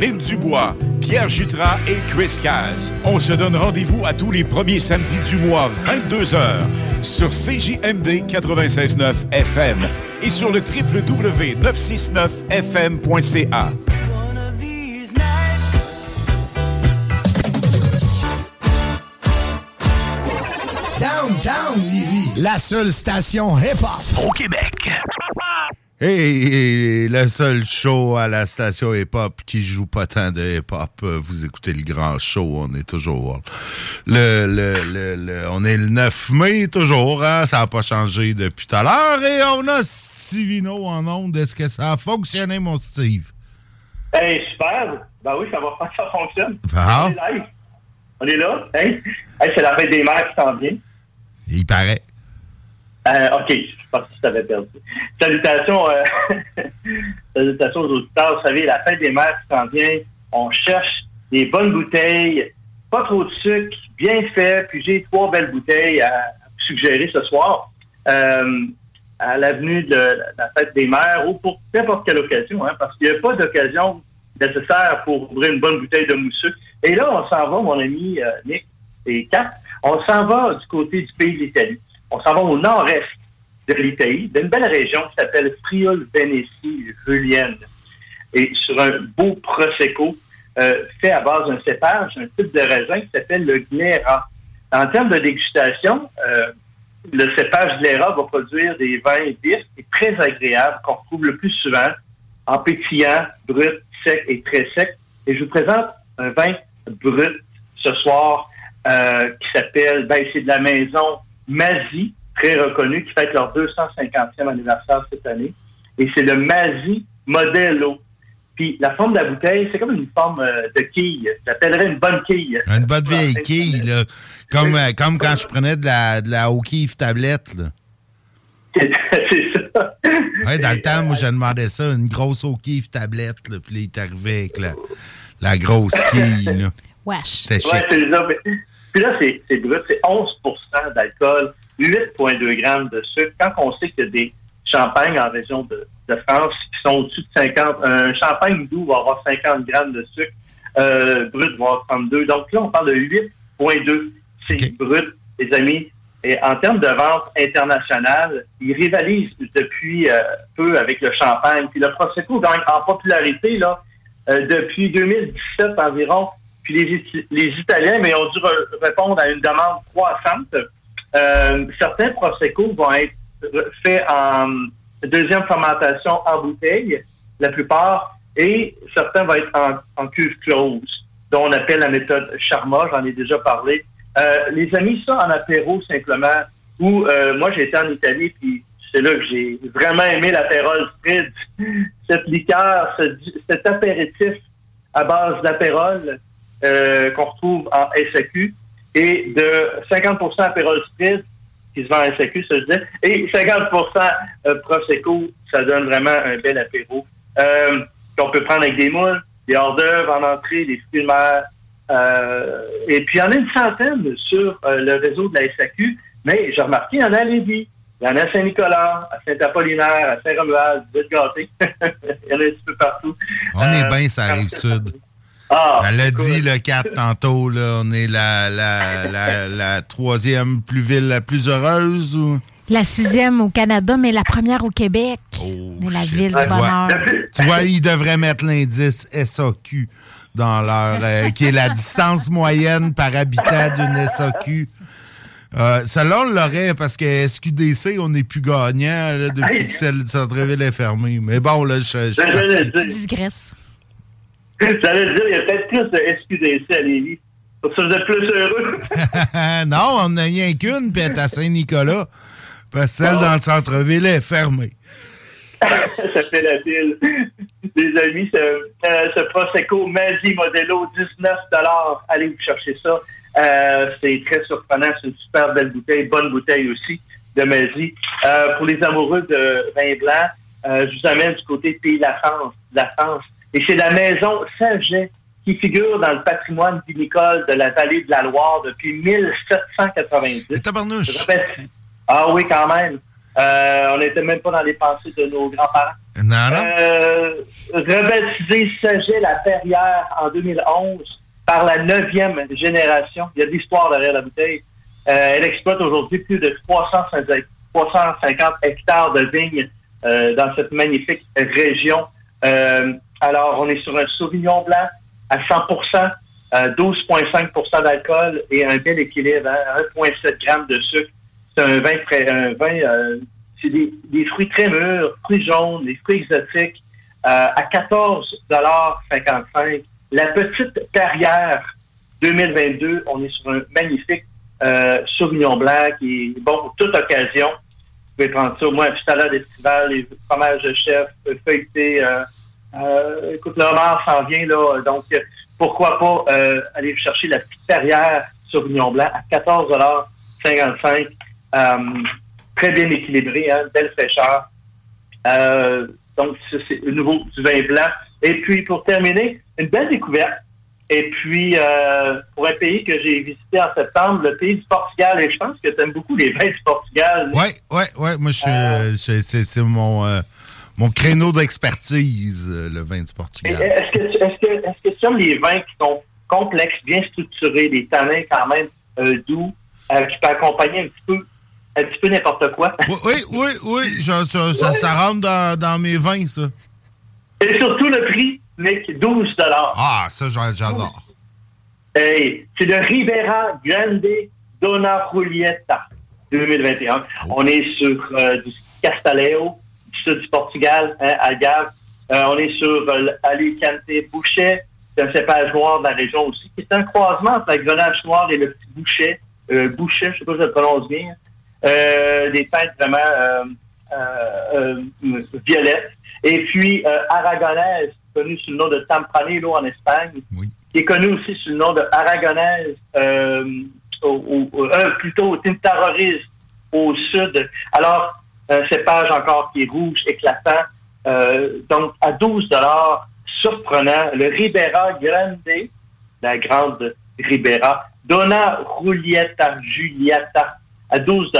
Lynn Dubois, Pierre Jutras et Chris Caz. On se donne rendez-vous à tous les premiers samedis du mois, 22h, sur CJMD 96.9 FM et sur le www.969fm.ca. Downtown Lévis, la seule station hip-hop au Québec. Hey, le seul show à la station hip-hop qui joue pas tant de hip-hop. Euh, Vous écoutez le grand show, on est toujours... Le, le, le, le- on est le 9 mai, toujours, hein? Ça n'a pas changé depuis tout à l'heure. Et on a Stivino en onde. Est-ce que ça a fonctionné, mon Steve? Hey, super. Ben oui, ça va, ça fonctionne. Bon. On est live. On est là. Hey, hey c'est la fête des mères qui s'en vient. Il paraît. Euh, OK, je pense que tu t'avais perdu. Salutations, euh, salutations aux auditeurs. Vous savez, la fête des mères s'en vient, on cherche des bonnes bouteilles, pas trop de sucre, bien fait. Puis j'ai trois belles bouteilles à suggérer ce soir. Euh, à l'avenue de la fête des mères ou pour n'importe quelle occasion, hein, parce qu'il n'y a pas d'occasion nécessaire pour ouvrir une bonne bouteille de mousseux. Et là, on s'en va, mon ami euh, Nick et Kat, on s'en va du côté du pays de l'Italie. On s'en va au nord-est de l'Italie, d'une belle région qui s'appelle Friul Vénétie Julienne. Et sur un beau prosecco euh, fait à base d'un cépage, un type de raisin qui s'appelle le Glera. En termes de dégustation, euh, le cépage Glera va produire des vins vifs et très agréables qu'on retrouve le plus souvent en pétillant, brut, sec et très sec. Et je vous présente un vin brut ce soir euh, qui s'appelle, ben, c'est de la maison Mazie, très reconnue, qui fête leur 250e anniversaire cette année. Et c'est le Mazie Modello. Puis la forme de la bouteille, c'est comme une forme euh, de quille. J'appellerais une bonne quille. Une bonne vieille quille, là. Comme, euh, comme quand je prenais de la, de la O'Keeffe tablette, là. c'est ça. Ouais, dans le temps, moi, je demandais ça, une grosse O'Keeffe tablette, là, puis là, il est arrivé avec la, la grosse quille, là. Wesh. C'était Ouais, c'est ça. Puis là, c'est c'est brut, c'est 11% d'alcool, 8,2 grammes de sucre. Quand on sait qu'il y a des champagnes en région de, de France qui sont au-dessus de 50, un champagne doux va avoir 50 grammes de sucre, euh, brut va avoir 32. Donc là, on parle de 8,2. C'est brut, les amis. Et en termes de vente internationale, ils rivalisent depuis euh, peu avec le champagne. Puis le Prosecco gagne en popularité là, euh, depuis 2017 environ. Puis les, les Italiens, mais ont dû re- répondre à une demande croissante. Euh, certains Prosecco vont être re- faits en deuxième fermentation en bouteille, la plupart, et certains vont être en, cuve close, dont on appelle la méthode Charma, j'en ai déjà parlé. Euh, les amis, ça en apéro simplement, où euh, moi été en Italie, puis c'est là que j'ai vraiment aimé l'apérole spritz. Cette liqueur, ce- cet apéritif à base d'apérole euh, qu'on retrouve en SAQ et de 50 apérole spritz qui se vend en SAQ, ça je dis, et 50 euh, Prosecco, ça donne vraiment un bel apéro. Euh, qu'on peut prendre avec des moules, des hors d'œuvre en entrée, des fruits de mer. Euh, et puis, il y en a une centaine sur le réseau de la SAQ, mais j'ai remarqué, il y en a à Lévis, il y en a à Saint-Nicolas, à Saint-Apollinaire, à Saint-Romuald, vous êtes gâtés. il y en a un petit peu partout. On est bien, ça arrive sud. Ah, Elle l'a dit, le 4 tantôt, là, on est la, la, la, la troisième plus ville la plus heureuse. Ou? La sixième au Canada, mais la première au Québec. Oh, Mais la ville du Tu vois, bonheur. tu vois, ils devraient mettre l'indice SAQ dans leur. euh, qui est la distance moyenne par habitant d'une SAQ. Euh, Celle-là, on l'aurait parce que SQDC, on n'est plus gagnant là, depuis que celle de Centreville est fermée. Mais bon, là, je, je Digresse. j'allais dire, il y a peut-être plus de SQDC à Lévis. Pour ça, vous êtes plus heureux. non, on n'a rien qu'une, puis elle est à Saint-Nicolas. Parce que celle dans le centre-ville est fermée. ça fait la ville. Les amis, ce, euh, ce Prosecco Mazzi Modelo, 19 Allez vous chercher ça. Euh, c'est très surprenant. C'est une super belle bouteille. Bonne bouteille aussi de Mazzi. Euh, pour les amoureux de vin blanc, euh, je vous amène du côté Pays de la France. la France. Et c'est la maison Saint-Jet qui figure dans le patrimoine vinicole de la vallée de la Loire depuis 1790. Rebaptisé- Ah oui, quand même. Euh, on n'était même pas dans les pensées de nos grands-parents. Non, non. Euh, rebaptisé Saget la Perrière en 2011 par la neuvième génération. Il y a de l'histoire derrière la bouteille. Euh, elle exploite aujourd'hui plus de 350, 350 hectares de vignes euh, dans cette magnifique région. Euh, alors, on est sur un Sauvignon blanc à 100% euh, 12,5% d'alcool et un bel équilibre, hein, 1,7 grammes de sucre. C'est un vin très, un vin, euh, c'est des, fruits très mûrs, fruits jaunes, des fruits exotiques, euh, à 14,55 La petite carrière 2022, on est sur un magnifique euh, Sauvignon blanc qui est bon pour toute occasion. Vous pouvez prendre ça, moi, un petit salade estival, les fromages de chef, euh, feuilleté. Euh, écoute, le homard s'en vient, là. Donc, pourquoi pas euh, aller chercher la petite carrière Sauvignon blanc à 14,55 euh, Très bien équilibré, hein, belle fraîcheur. Euh, donc, c'est le nouveau du vin blanc. Et puis, pour terminer, une belle découverte. Et puis, euh, pour un pays que j'ai visité en septembre, le pays du Portugal, et je pense que tu aimes beaucoup les vins du Portugal. Oui, oui, oui. Moi, je suis, euh, je- c'est mon, mon créneau d'expertise, euh, le vin du Portugal. Est-ce que, tu- est-ce, que, les vins qui sont complexes, bien structurés, des tanins quand même euh, doux, euh, qui peuvent accompagner un petit peu, un petit peu n'importe quoi? Oui, oui, oui, oui. je- ça, ça- ça rentre dans, dans mes vins, ça. Et surtout le prix, Nick, 12 Ah, ça, j'a- j'adore. Hey, c'est le Ribera Grande Dona Julieta 2021. On est sur euh, du Castaleo, sud du Portugal, hein, Algarve. Euh, on est sur euh, Alicante Bouchet, c'est un cépage noir de la région aussi, qui est un croisement entre la grenache noire et le petit Bouchet. Euh, Bouchet, je sais pas si je le prononce bien. Euh, des teintes vraiment euh, euh, euh, violettes. Et puis euh, aragonaise, connue sous le nom de Tempranillo en Espagne, qui est connue aussi sous le nom de aragonaise, euh, au, au- euh, plutôt au Tintaroriz au sud. Alors, cépage encore qui est rouge, éclatant. Euh, donc, à 12 surprenant, le Ribera Grande, la grande Ribera, Donna Julieta Julieta, à 12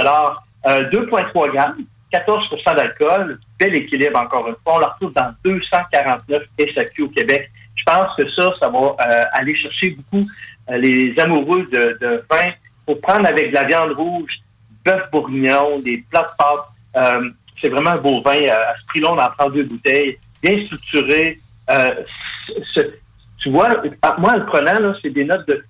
euh, 2,3 grammes, 14% d'alcool, bel équilibre encore une fois. On la retrouve dans 249 SAQ au Québec. Je pense que ça, ça va euh, aller chercher beaucoup euh, les amoureux de, de vin pour prendre avec de la viande rouge, bœuf bourguignon, des plats de pâtes. Euh, c'est vraiment un beau vin. euh, à ce prix-là, on en prend deux bouteilles, bien structuré. Euh, tu vois, à- moi, en le prenant, c'est des notes de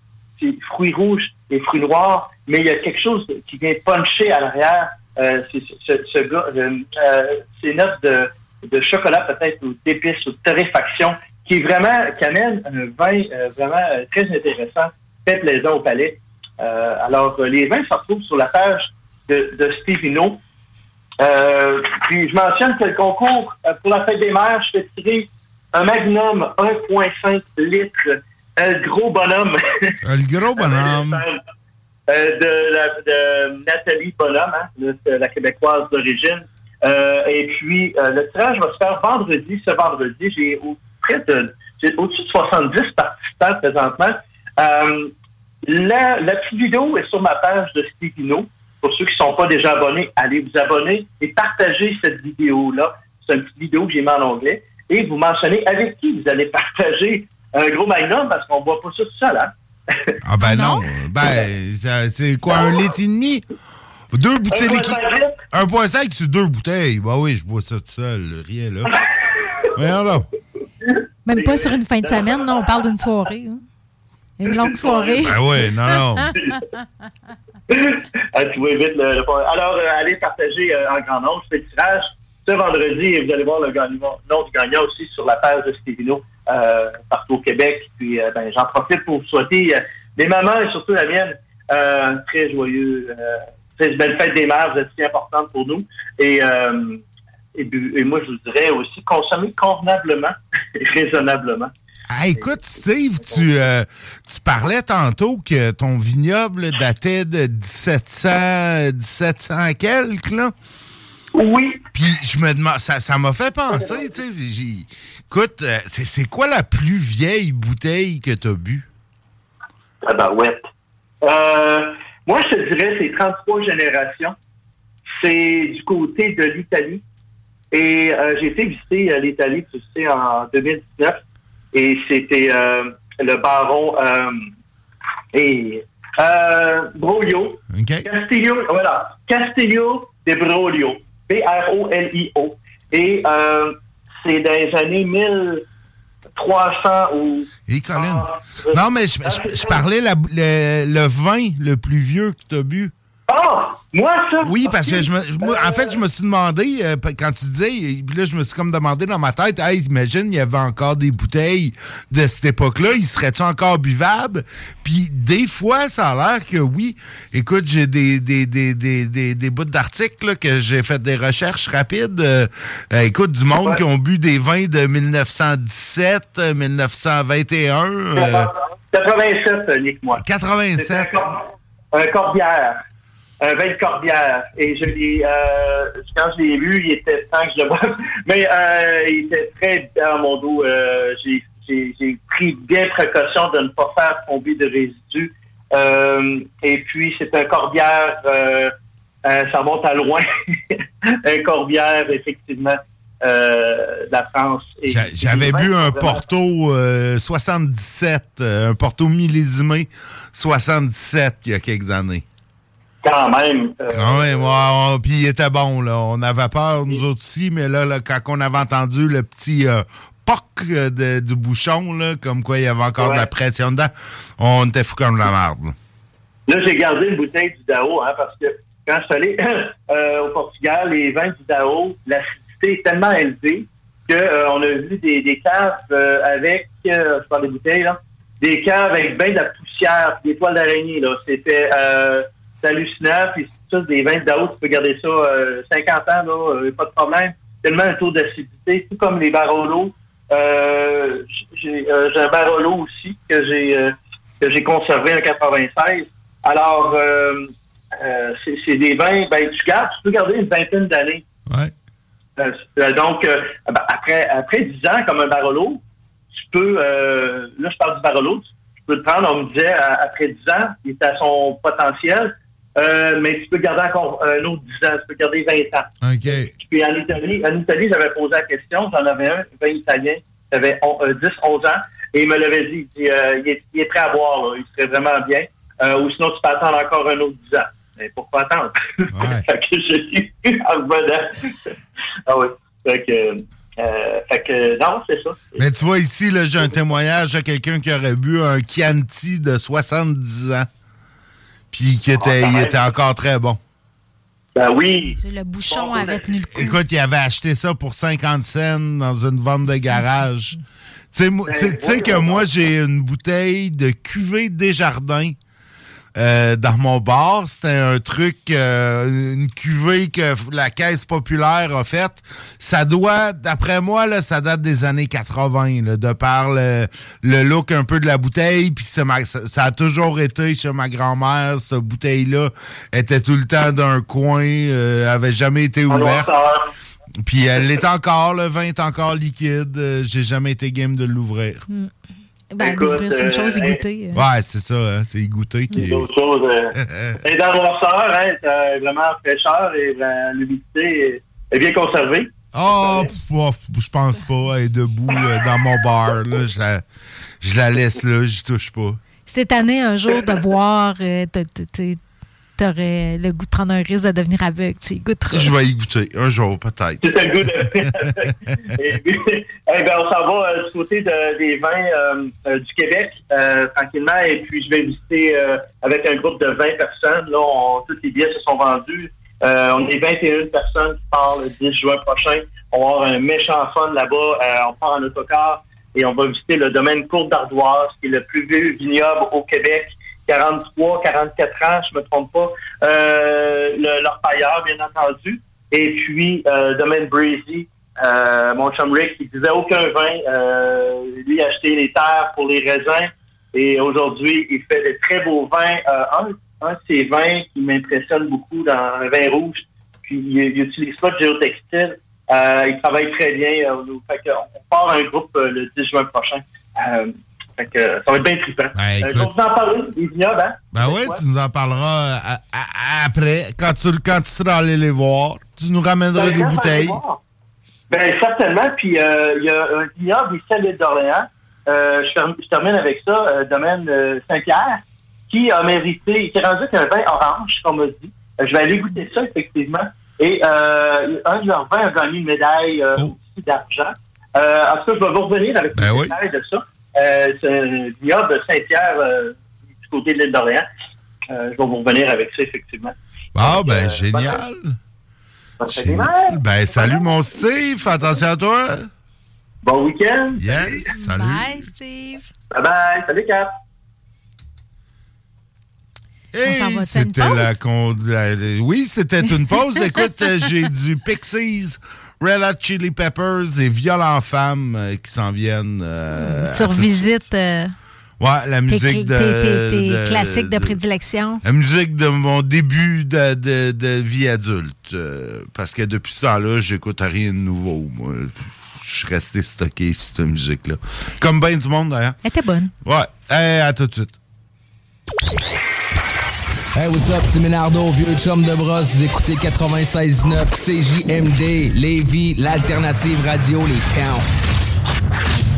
fruits rouges et fruits noirs, mais il y a quelque chose qui vient puncher à l'arrière. C'est ce, ce gars, euh, euh, c'est une note de, chocolat peut-être ou d'épices ou de torréfaction qui est vraiment qui amène un vin vraiment très intéressant, très plaisant au palais. Alors les vins se retrouvent sur la page de, de Stevino. Euh, puis je mentionne que le concours euh, pour la fête des mères, je fais tirer un Magnum 1,5 litres, un gros bonhomme. Le gros bonhomme. Euh, de, la- de Nathalie Bonhomme, hein, de- de la québécoise d'origine. Euh, et puis, euh, le tirage va se faire vendredi. Ce vendredi, j'ai au, près de, j'ai au-dessus de 70 participants présentement. Euh, la, la petite vidéo est sur ma page de Stevino. Pour ceux qui ne sont pas déjà abonnés, allez vous abonner et partagez cette vidéo-là. C'est une petite vidéo que j'ai mis en anglais. Et vous mentionnez avec qui vous allez partager un gros magnum parce qu'on ne voit pas ça tout seul. Hein? Ah ben non. Ben, c'est quoi, un litre et demi? Deux bouteilles liquides. 1,5 sur deux bouteilles. Ben oui, je bois ça tout seul. Rien, là. Même pas sur une fin de semaine, non, on parle d'une soirée. hein. Une longue soirée. Ben oui, non, non. Ah, vite le, Alors, euh, allez partager euh, en grand nombre. Le tirage ce vendredi et vous allez voir le nom du gagnant aussi sur la page de Stevino euh, partout au Québec. Puis, euh, ben, j'en profite pour vous souhaiter les mamans et surtout la mienne très joyeux, très belle fête des mères. Vous êtes si importante pour nous. Et, et, et moi, je vous dirais aussi consommer convenablement et raisonnablement. Ah, écoute, Steve, tu, euh, tu parlais tantôt que ton vignoble datait de 1700, 1700 quelques, là. Oui. Puis je me demande, ça ça m'a fait penser, tu sais, écoute, euh, c'est quoi la plus vieille bouteille que tu as bu? Ah ben ouais. Euh, moi, je te dirais, c'est 33 générations. C'est du côté de l'Italie. Et euh, j'ai été visiter euh, l'Italie, tu sais, en 2019. Et c'était euh, le baron euh, et euh, Broglio. Castillo, voilà. Castillo de Broglio. B-R-O-L-I-O. Et c'est dans les années 1300 ou... Et Colin. Ah, non, mais je, je- je parlais la- le, le vin le plus vieux que tu as bu. Ah! Moi, ça? Oui, parce que je me, moi, en fait, je me suis demandé, euh, quand tu disais, puis là, je me suis comme demandé dans ma tête, hey, imagine, il y avait encore des bouteilles de cette époque-là, ils seraient-tu encore buvables? Puis des fois, ça a l'air que oui. Écoute, j'ai des, des, des, des, des, des bouts d'articles là, que j'ai fait des recherches rapides. Euh, euh, écoute, du monde qui ont bu des vins de 1917, euh, 1921. euh, 87, Nick, moi. 87. Un corbière. Un vin de corbière. Et je l'ai, euh, quand je l'ai vu, il était temps que je le boive. Mais euh, il était très dans mon dos. Euh, j'ai, pris bien précaution de ne pas faire tomber de résidus. Euh, et puis, c'est un corbière, euh, euh, ça monte à loin. un corbière, effectivement, euh, de la France. J'avais bu un Porto euh, 77, euh, un Porto millésimé 77 il y a quelques années. Quand même. euh, Quand même, puis il était bon, là. On avait peur, nous autres aussi, mais là, là, quand on avait entendu le petit euh, poc euh, de- du bouchon, là, comme quoi il y avait encore de la pression dedans, on était fou comme de la merde. là. J'ai gardé une bouteille du Dao, hein, parce que quand je suis allé euh, au Portugal, les vins du Dao, l'acidité est tellement élevée qu'on a vu des, des caves avec, je parle des bouteilles, là, des caves avec bien de la poussière, des toiles d'araignée. là. C'était c'est hallucinant. Puis c'est ça, des vins de Dao, tu peux garder ça euh, 50 ans, là, euh, pas de problème. Tellement un taux d'acidité, tout comme les Barolo. Euh, j'ai euh, j'ai un Barolo aussi que j'ai euh, que j'ai conservé en 96. Alors, euh, euh, c'est des vins, ben, tu gardes, tu peux garder une vingtaine d'années. Ouais. Euh, donc, euh, ben, après, après 10 ans, comme un Barolo, tu peux, euh, là, je parle du Barolo, tu, peux le prendre, on me disait, après 10 ans, il est à son potentiel, euh, mais tu peux garder encore un autre 10 ans, tu peux garder 20 ans. OK. Puis en Italie, en Italie, j'avais posé la question, j'en avais un, 20 italien, qui avait on- euh, 10, 11 ans, et il me l'avait dit, il, dit, euh, il, est, il est prêt à boire, là, il serait vraiment bien. Euh, ou sinon, tu peux attendre encore un autre 10 ans. Mais pourquoi attendre? fait que je suis en revenant. ah oui. Fait que, Euh, fait que, non, c'est ça. Mais tu vois, ici, j'ai un témoignage à quelqu'un qui aurait bu un Chianti de 70 ans. Puis qui était, quand il même. était encore très bon. Ben oui. Le bouchon avait tenu le coup. Écoute, il avait acheté ça pour 50 cents dans une vente de garage. Tu sais, tu sais que moi, j'ai une bouteille de cuvée Desjardins euh, dans mon bar. C'était un truc, euh, une cuvée que la Caisse populaire a faite. Ça doit, d'après moi, là, ça date des années 80, là, de par le, le look un peu de la bouteille. Puis ça, ça a toujours été chez ma grand-mère, cette bouteille-là était tout le temps d'un coin, euh, avait jamais été ouverte. Puis elle l'est encore, le vin est encore liquide. euh, J'ai jamais été game de l'ouvrir. Mm. Ben, l'ouvrir, c'est une euh, chose, y hey. goûter. euh. Ouais, c'est ça, hein, c'est goûter qui est. D'autres choses. Euh, et dans noirceur, hein, t'as vraiment fraîcheur et euh, l'humidité est, bien conservée. Oh, oh, je pense pas. Elle est debout euh, dans mon bar. Là, je, la, je la laisse là, j'y touche pas. Cette année, un jour, de voir, euh, t'aurais le goût de prendre un risque de devenir aveugle. Tu y goûteras. Je vais y goûter un jour, peut-être. C'est un goût de. Et puis, eh ben, on s'en va euh, du côté de- des vins euh, euh, du Québec, euh, tranquillement. Et puis, je vais visiter euh, avec un groupe de 20 personnes. Là, on, tous les billets se sont vendus. Euh, on est 21 personnes qui partent le 10 juin prochain. On va avoir un méchant fun là-bas. Euh, on part en autocar et on va visiter le domaine Côte d'Ardoise, qui est le plus vieux vignoble au Québec. 43, 44 ans, je me trompe pas. Euh, le, leur pailleur, bien entendu. Et puis, euh, domaine Breezy, euh, mon chum Rick, qui disait aucun vin. Euh, lui a acheté les terres pour les raisins. Et aujourd'hui, il fait de très beaux vins. Euh, un, un de ces vins qui m'impressionne beaucoup dans le vin rouge, puis il, il utilise pas de géotextile. Euh, il travaille très bien. Euh, fait on part un groupe le 10 juin prochain. Euh, fait que ça va être bien trippant. Euh, je vais vous en parler, les vignobles, hein? Ben oui, tu nous en parleras à- à- après, quand tu, quand tu seras allé les voir. Tu nous ramèneras Ben, des bouteilles. Ben, certainement. Puis, euh, il y a un vignoble ici à l'île d'Orléans. Euh, je, term- je termine avec ça, euh, domaine euh, Saint-Pierre, qui a mérité, qui est rendu avec un vin orange, comme on dit. Euh, je vais aller goûter ça, effectivement. Et euh, un de leurs vins a gagné une médaille euh, aussi d'argent. Euh, en tout cas, je vais vous revenir avec Ben une oui. de ça. Euh, c'est un vignoble de Saint-Pierre, euh, du côté de l'île d'Orléans. Euh, je vais vous revenir avec ça, effectivement. Ah, ben, génial. Génial. Ben, salut mon Steve, attention à toi. Bon week-end. Yes, salut. Bye, Steve. Bye bye. Salut, Cap. Hey, c'était la con- la- la- Oui, c'était une pause. Écoute, j'ai du Pixies, Red Hot Chili Peppers et Violent Femmes euh, qui s'en viennent. euh, Tu revisites euh, Ouais, la musique de, tes- tes- tes de- classiques de de- prédilection? La musique de mon début de, de- de vie adulte. parce que depuis ce temps-là, j'écoute rien de nouveau. Moi, je suis resté stocké sur cette musique-là. Comme bien du monde, d'ailleurs. Elle était bonne. Ouais. Hey, à tout de suite. Hey, what's up, c'est Ménardo, vieux chum de brosse. Vous écoutez 96.9 CJMD, Lévis, l'alternative radio, les towns.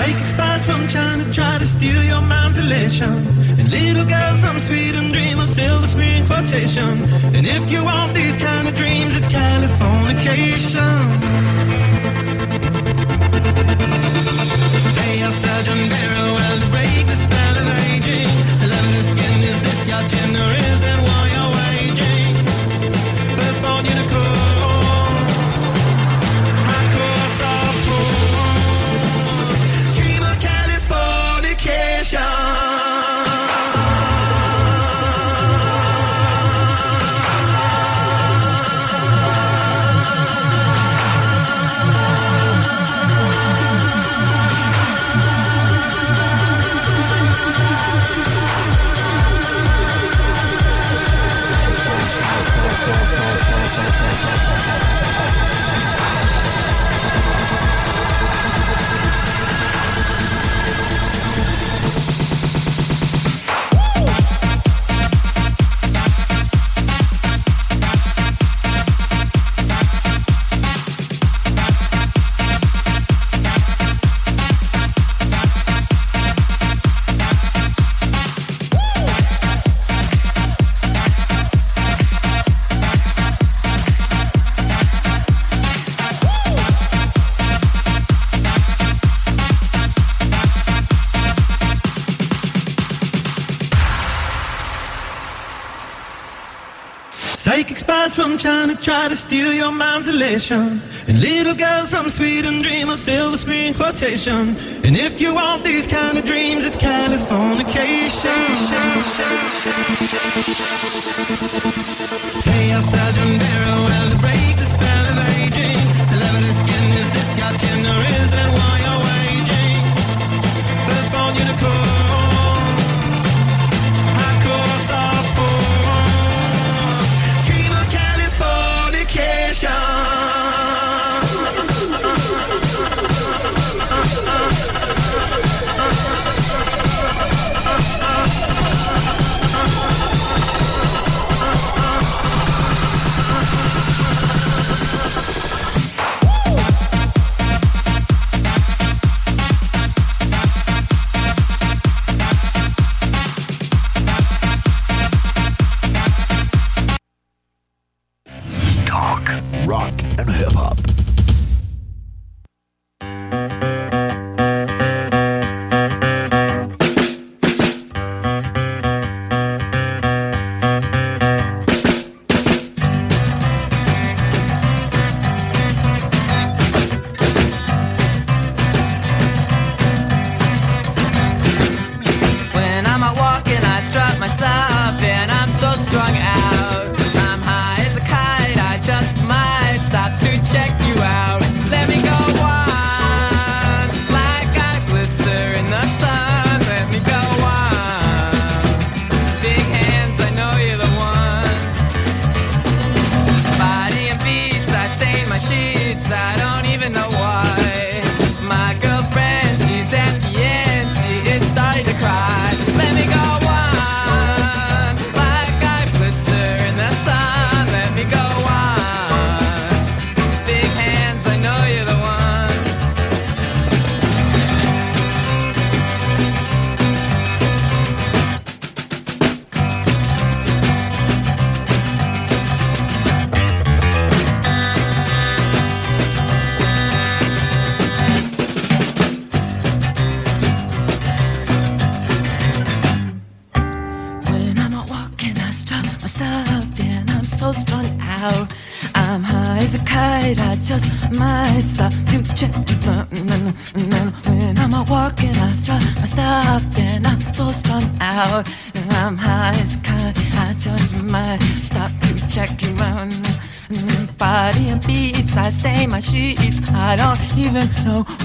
Psychic spies from China try to steal your mind's elation. And little girls from Sweden dream of silver screen quotation. And if you want these kind of dreams, it's Californication. Try to steal your mind's elation. And little girls from Sweden dream of silver screen quotation. And if you want these kind of dreams, it's Californication. Hey, Sergeant know